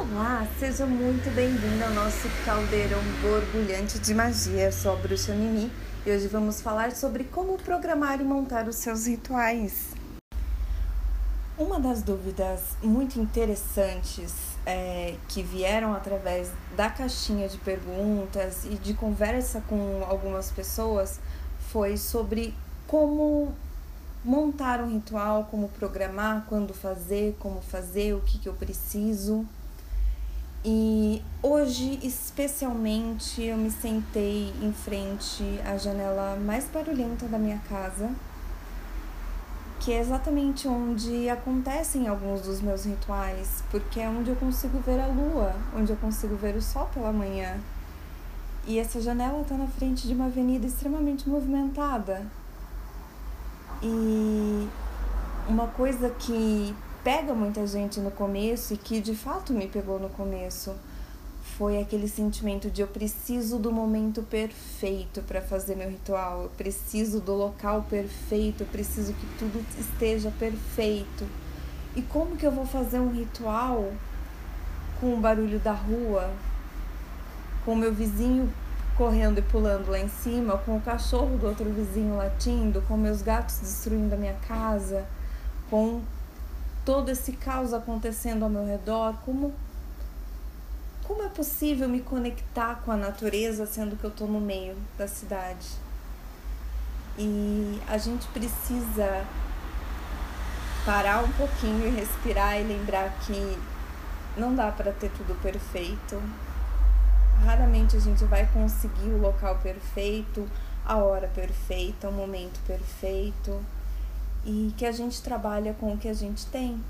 Olá, seja muito bem-vindo ao nosso caldeirão borbulhante de magia. Eu sou a Bruxa Mimi e hoje vamos falar sobre como programar e montar os seus rituais. Uma das dúvidas muito interessantes é, que vieram através da caixinha de perguntas e de conversa com algumas pessoas foi sobre como montar um ritual, como programar, quando fazer, como fazer, o que, que eu preciso. E hoje, especialmente, eu me sentei em frente à janela mais barulhenta da minha casa, que é exatamente onde acontecem alguns dos meus rituais, porque é onde eu consigo ver a lua, onde eu consigo ver o sol pela manhã. E essa janela está na frente de uma avenida extremamente movimentada. E uma coisa que pega muita gente no começo e que de fato me pegou no começo. Foi aquele sentimento de eu preciso do momento perfeito para fazer meu ritual, eu preciso do local perfeito, eu preciso que tudo esteja perfeito. E como que eu vou fazer um ritual com o barulho da rua, com o meu vizinho correndo e pulando lá em cima, com o cachorro do outro vizinho latindo, com meus gatos destruindo a minha casa, com todo esse caos acontecendo ao meu redor, como como é possível me conectar com a natureza sendo que eu estou no meio da cidade? E a gente precisa parar um pouquinho e respirar e lembrar que não dá para ter tudo perfeito. Raramente a gente vai conseguir o local perfeito, a hora perfeita, o momento perfeito e que a gente trabalha com o que a gente tem.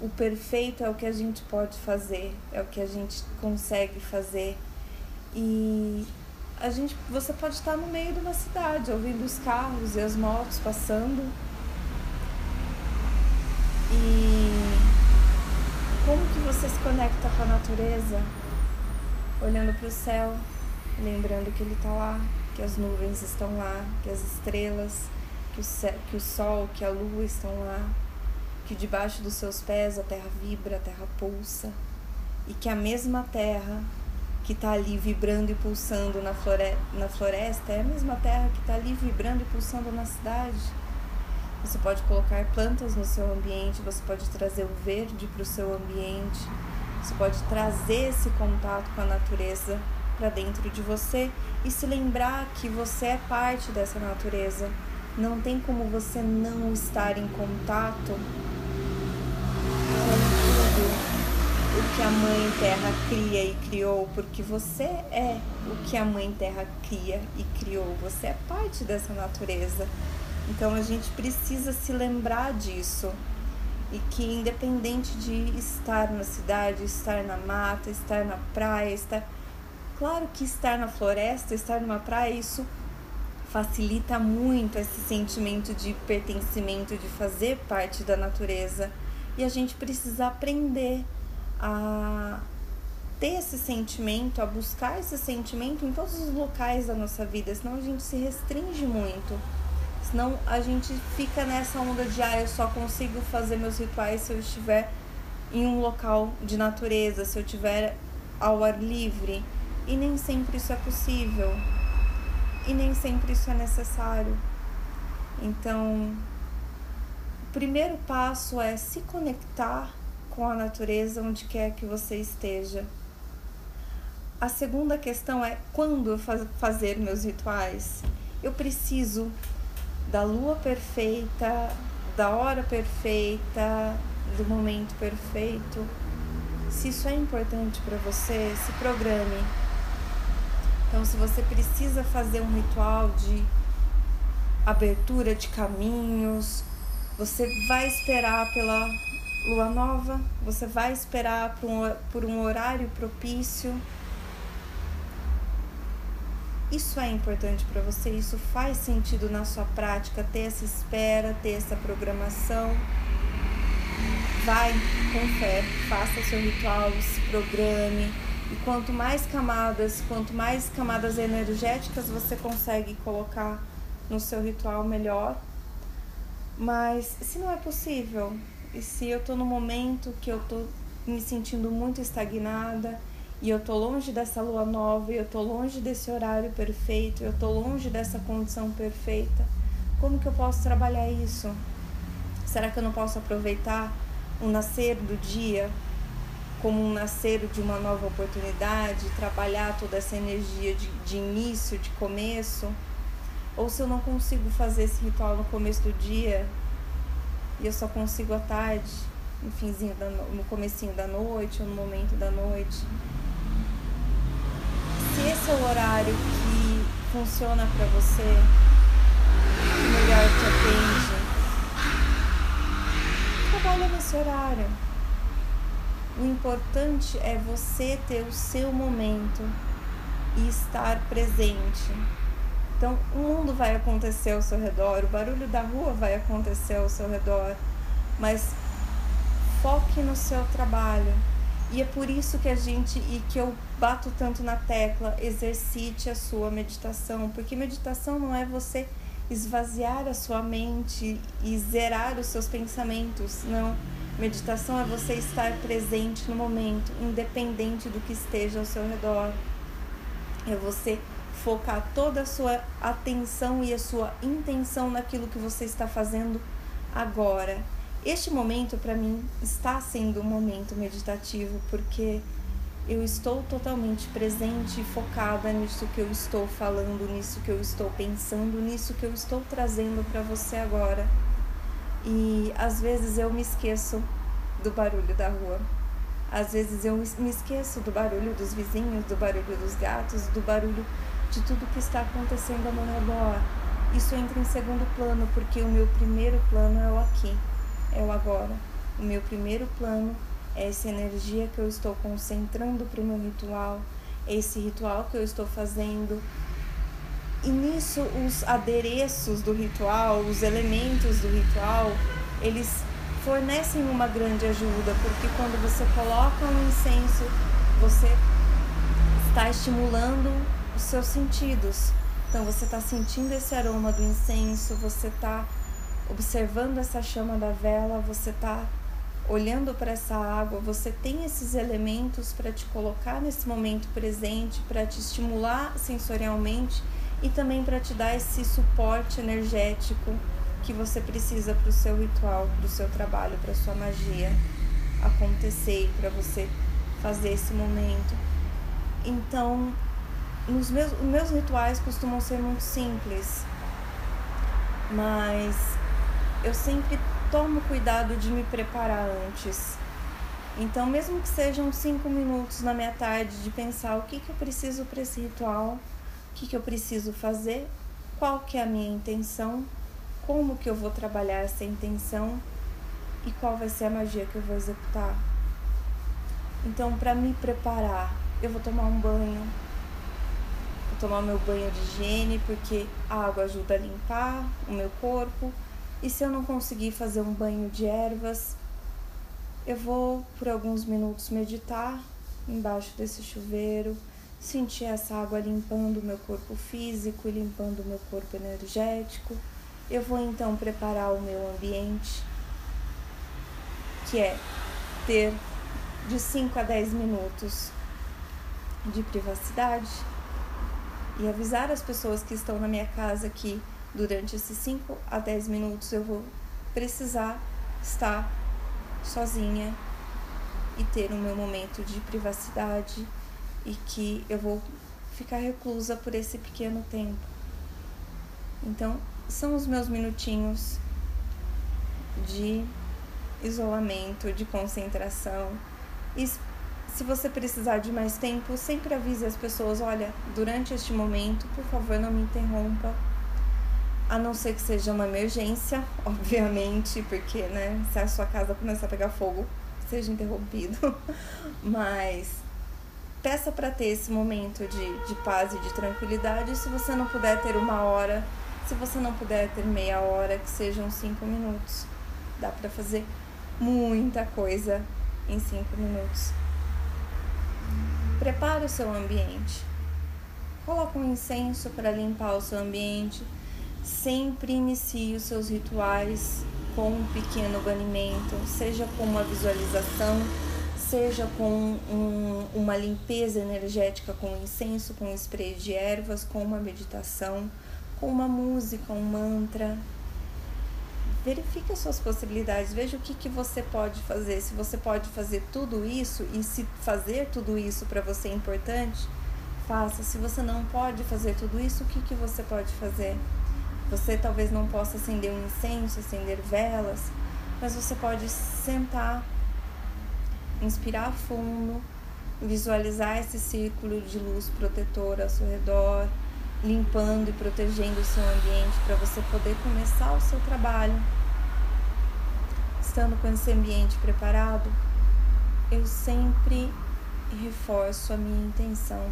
O perfeito é o que a gente pode fazer, é o que a gente consegue fazer. E a gente, você pode estar no meio de uma cidade, ouvindo os carros e as motos passando. E como que você se conecta com a natureza? Olhando para o céu, lembrando que ele está lá, que as nuvens estão lá, que as estrelas que o, que o sol, que a lua estão lá, que debaixo dos seus pés a terra vibra, a terra pulsa, e que a mesma terra que está ali vibrando e pulsando na, flore na floresta é a mesma terra que está ali vibrando e pulsando na cidade. Você pode colocar plantas no seu ambiente, você pode trazer o verde para o seu ambiente, você pode trazer esse contato com a natureza para dentro de você e se lembrar que você é parte dessa natureza não tem como você não estar em contato com tudo o que a Mãe Terra cria e criou, porque você é o que a Mãe Terra cria e criou, você é parte dessa natureza. Então a gente precisa se lembrar disso e que independente de estar na cidade, estar na mata, estar na praia, estar claro que estar na floresta, estar numa praia, isso facilita muito esse sentimento de pertencimento, de fazer parte da natureza. E a gente precisa aprender a ter esse sentimento, a buscar esse sentimento em todos os locais da nossa vida, senão a gente se restringe muito. Senão a gente fica nessa onda de ah, eu só consigo fazer meus rituais se eu estiver em um local de natureza, se eu estiver ao ar livre. E nem sempre isso é possível e nem sempre isso é necessário. Então, o primeiro passo é se conectar com a natureza onde quer que você esteja. A segunda questão é quando eu faz, fazer meus rituais. Eu preciso da lua perfeita, da hora perfeita, do momento perfeito. Se isso é importante para você, se programe então, se você precisa fazer um ritual de abertura de caminhos, você vai esperar pela lua nova, você vai esperar por um, por um horário propício. Isso é importante para você, isso faz sentido na sua prática, ter essa espera, ter essa programação. Vai com fé, faça seu ritual, se programe e quanto mais camadas, quanto mais camadas energéticas você consegue colocar no seu ritual, melhor. Mas se não é possível, e se eu tô no momento que eu tô me sentindo muito estagnada e eu tô longe dessa lua nova, e eu tô longe desse horário perfeito, eu tô longe dessa condição perfeita. Como que eu posso trabalhar isso? Será que eu não posso aproveitar o nascer do dia como um nascer de uma nova oportunidade, trabalhar toda essa energia de, de início, de começo? Ou se eu não consigo fazer esse ritual no começo do dia e eu só consigo à tarde, no finzinho da, no comecinho da noite ou no momento da noite, se esse é o horário que funciona para você, que melhor te atende, trabalha nesse horário. O importante é você ter o seu momento e estar presente. Então, o mundo vai acontecer ao seu redor, o barulho da rua vai acontecer ao seu redor, mas foque no seu trabalho e é por isso que a gente e que eu bato tanto na tecla, exercite a sua meditação, porque meditação não é você esvaziar a sua mente e zerar os seus pensamentos, não. Meditação é você estar presente no momento, independente do que esteja ao seu redor. É você focar toda a sua atenção e a sua intenção naquilo que você está fazendo agora este momento para mim está sendo um momento meditativo porque eu estou totalmente presente e focada nisso que eu estou falando, nisso que eu estou pensando, nisso que eu estou trazendo para você agora. E às vezes eu me esqueço do barulho da rua. Às vezes eu me esqueço do barulho dos vizinhos, do barulho dos gatos, do barulho de tudo que está acontecendo ao meu redor. Isso entra em segundo plano porque o meu primeiro plano é o aqui é o agora. O meu primeiro plano é essa energia que eu estou concentrando para o meu ritual, esse ritual que eu estou fazendo. E nisso, os adereços do ritual, os elementos do ritual, eles fornecem uma grande ajuda, porque quando você coloca um incenso, você está estimulando os seus sentidos. Então, você está sentindo esse aroma do incenso, você está observando essa chama da vela, você está olhando para essa água, você tem esses elementos para te colocar nesse momento presente, para te estimular sensorialmente e também para te dar esse suporte energético que você precisa para o seu ritual, para o seu trabalho, para sua magia acontecer e para você fazer esse momento. Então, os meus, meus rituais costumam ser muito simples, mas eu sempre tomo cuidado de me preparar antes. Então, mesmo que sejam cinco minutos na minha tarde de pensar o que, que eu preciso para esse ritual, que, que eu preciso fazer, qual que é a minha intenção, como que eu vou trabalhar essa intenção e qual vai ser a magia que eu vou executar. Então, para me preparar, eu vou tomar um banho, vou tomar meu banho de higiene, porque a água ajuda a limpar o meu corpo. E se eu não conseguir fazer um banho de ervas, eu vou por alguns minutos meditar embaixo desse chuveiro, sentir essa água limpando o meu corpo físico e limpando o meu corpo energético. Eu vou então preparar o meu ambiente, que é ter de 5 a 10 minutos de privacidade e avisar as pessoas que estão na minha casa que durante esses 5 a 10 minutos eu vou precisar estar sozinha e ter o meu momento de privacidade e que eu vou ficar reclusa por esse pequeno tempo. Então, são os meus minutinhos de isolamento, de concentração. E se você precisar de mais tempo, sempre avise as pessoas: olha, durante este momento, por favor, não me interrompa a não ser que seja uma emergência, obviamente, porque, né, se a sua casa começar a pegar fogo, seja interrompido. Mas peça para ter esse momento de, de paz e de tranquilidade. Se você não puder ter uma hora, se você não puder ter meia hora, que sejam cinco minutos. Dá para fazer muita coisa em cinco minutos. Prepare o seu ambiente. Coloque um incenso para limpar o seu ambiente Sempre inicie os seus rituais com um pequeno banimento, seja com uma visualização, seja com um, uma limpeza energética com incenso, com spray de ervas, com uma meditação, com uma música, um mantra. Verifique as suas possibilidades, veja o que, que você pode fazer. Se você pode fazer tudo isso e se fazer tudo isso para você é importante, faça. Se você não pode fazer tudo isso, o que, que você pode fazer? Você talvez não possa acender um incenso, acender velas, mas você pode sentar, inspirar fundo, visualizar esse círculo de luz protetora ao seu redor, limpando e protegendo o seu ambiente para você poder começar o seu trabalho. Estando com esse ambiente preparado, eu sempre reforço a minha intenção.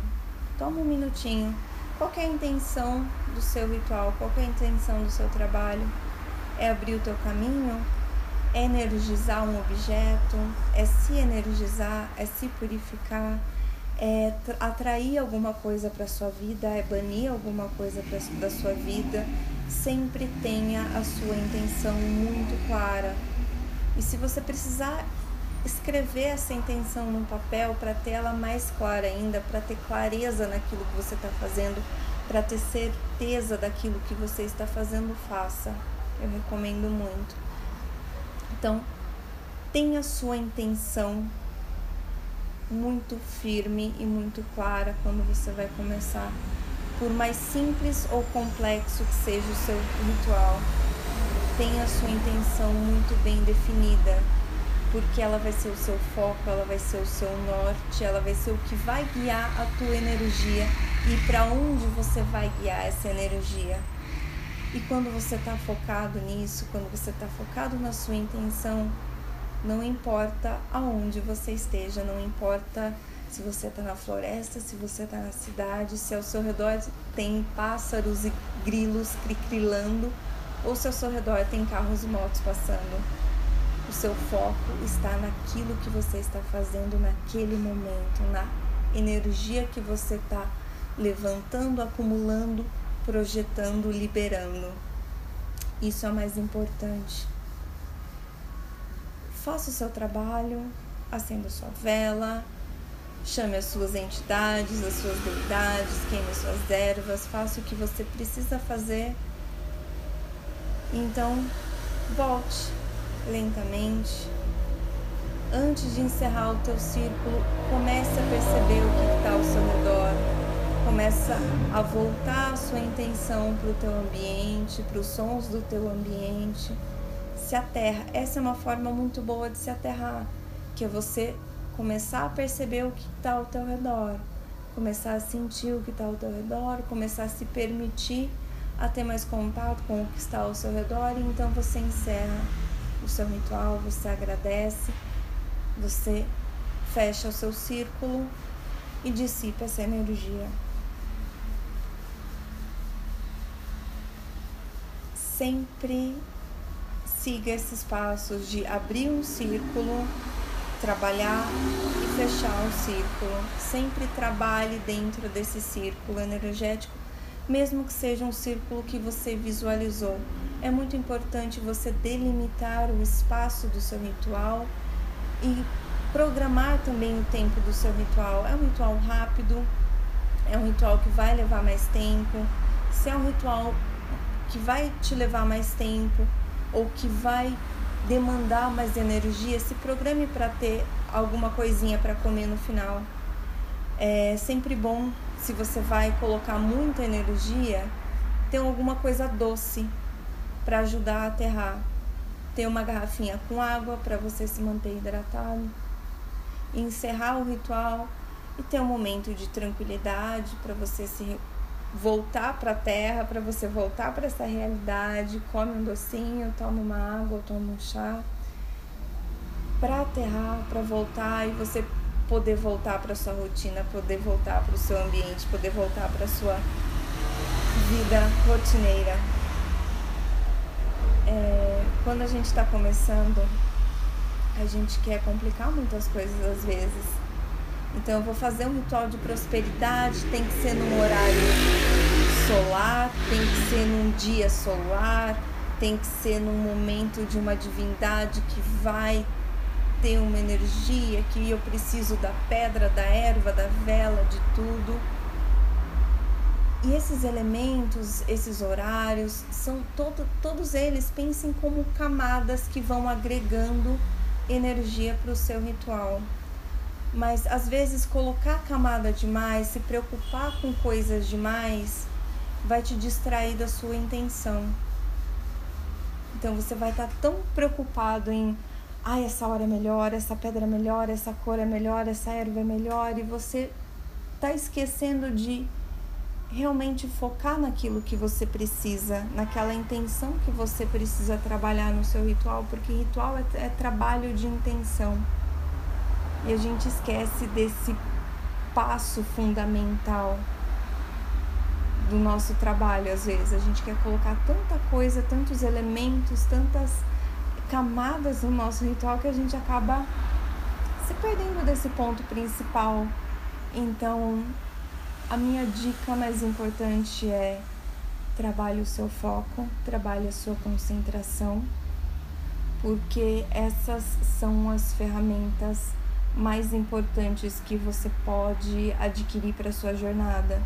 Toma um minutinho. Qual é a intenção do seu ritual? Qual é a intenção do seu trabalho? É abrir o teu caminho? Energizar um objeto, é se energizar, é se purificar, é atrair alguma coisa para sua vida, é banir alguma coisa pra, da sua vida. Sempre tenha a sua intenção muito clara. E se você precisar escrever essa intenção num papel para ter ela mais clara ainda, para ter clareza naquilo que você está fazendo, para ter certeza daquilo que você está fazendo, faça. Eu recomendo muito. Então, tenha sua intenção muito firme e muito clara quando você vai começar. Por mais simples ou complexo que seja o seu ritual, tenha sua intenção muito bem definida, porque ela vai ser o seu foco, ela vai ser o seu norte, ela vai ser o que vai guiar a tua energia e para onde você vai guiar essa energia. E quando você está focado nisso, quando você está focado na sua intenção, não importa aonde você esteja, não importa se você está na floresta, se você está na cidade, se ao seu redor tem pássaros e grilos cricrilando, ou se ao seu redor tem carros e motos passando. O seu foco está naquilo que você está fazendo naquele momento, na energia que você está levantando, acumulando projetando, liberando. Isso é o mais importante. Faça o seu trabalho, acenda sua vela, chame as suas entidades, as suas deidades, queime as suas ervas, faça o que você precisa fazer. Então, volte lentamente. Antes de encerrar o teu círculo, comece a perceber o que está ao seu redor começa a voltar a sua intenção para o teu ambiente, para os sons do teu ambiente. Se aterra. Essa é uma forma muito boa de se aterrar, que é você começar a perceber o que está ao teu redor, começar a sentir o que está ao teu redor, começar a se permitir a ter mais contato com o que está ao seu redor e então você encerra o seu ritual, você agradece, você fecha o seu círculo e dissipa essa energia. Sempre siga esses passos de abrir um círculo, trabalhar e fechar um círculo. Sempre trabalhe dentro desse círculo energético, mesmo que seja um círculo que você visualizou. É muito importante você delimitar o espaço do seu ritual e programar também o tempo do seu ritual. É um ritual rápido, é um ritual que vai levar mais tempo. Se é um ritual que vai te levar mais tempo ou que vai demandar mais energia, se programe para ter alguma coisinha para comer no final. É sempre bom se você vai colocar muita energia, ter alguma coisa doce para ajudar a aterrar. Ter uma garrafinha com água para você se manter hidratado. encerrar o ritual e ter um momento de tranquilidade para você se voltar para a terra, para você voltar para essa realidade, come um docinho, toma uma água, toma um chá, para aterrar, para voltar e você poder voltar para sua rotina, poder voltar para o seu ambiente, poder voltar para sua vida rotineira. É, quando a gente está começando, a gente quer complicar muitas coisas às vezes então eu vou fazer um ritual de prosperidade, tem que ser num horário solar, tem que ser num dia solar, tem que ser num momento de uma divindade que vai ter uma energia, que eu preciso da pedra, da erva, da vela, de tudo. E esses elementos, esses horários, são todo, todos eles, pensem como camadas que vão agregando energia para o seu ritual. Mas às vezes colocar camada demais, se preocupar com coisas demais, vai te distrair da sua intenção. Então você vai estar tão preocupado em, ah, essa hora é melhor, essa pedra é melhor, essa cor é melhor, essa erva é melhor, e você está esquecendo de realmente focar naquilo que você precisa, naquela intenção que você precisa trabalhar no seu ritual, porque ritual é, é trabalho de intenção. E a gente esquece desse passo fundamental do nosso trabalho às vezes. A gente quer colocar tanta coisa, tantos elementos, tantas camadas no nosso ritual que a gente acaba se perdendo desse ponto principal. Então, a minha dica mais importante é trabalhe o seu foco, trabalhe a sua concentração, porque essas são as ferramentas mais importantes que você pode adquirir para sua jornada.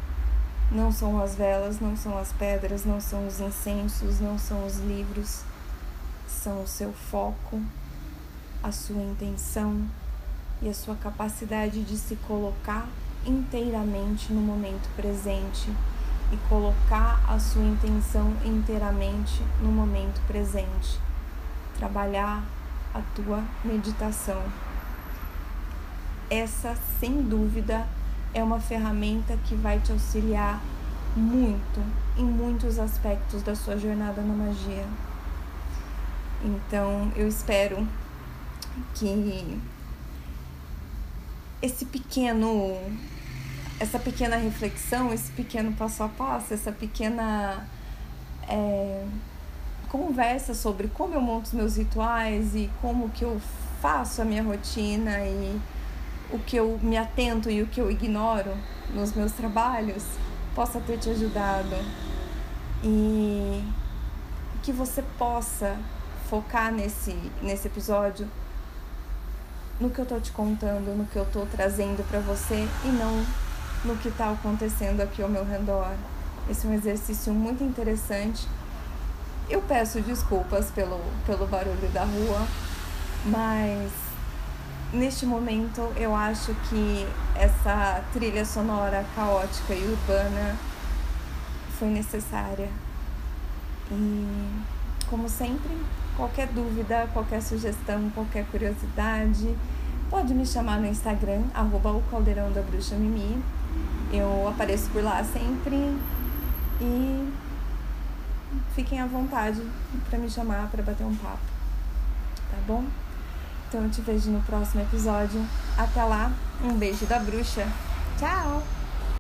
Não são as velas, não são as pedras, não são os incensos, não são os livros, são o seu foco, a sua intenção e a sua capacidade de se colocar inteiramente no momento presente e colocar a sua intenção inteiramente no momento presente. Trabalhar a tua meditação essa, sem dúvida, é uma ferramenta que vai te auxiliar muito em muitos aspectos da sua jornada na magia. Então, eu espero que esse pequeno essa pequena reflexão, esse pequeno passo a passo, essa pequena é, conversa sobre como eu monto os meus rituais e como que eu faço a minha rotina e o que eu me atento e o que eu ignoro nos meus trabalhos possa ter te ajudado e que você possa focar nesse, nesse episódio no que eu tô te contando, no que eu tô trazendo para você e não no que tá acontecendo aqui ao meu redor. Esse é um exercício muito interessante. Eu peço desculpas pelo, pelo barulho da rua, mas neste momento eu acho que essa trilha sonora caótica e urbana foi necessária. E como sempre, qualquer dúvida, qualquer sugestão, qualquer curiosidade, pode me chamar no Instagram, arroba o caldeirão da bruxa Mimi. Eu apareço por lá sempre e fiquem à vontade para me chamar para bater um papo. Tá bom? Então eu te vejo no próximo episódio. Até lá, um beijo da bruxa. Tchau!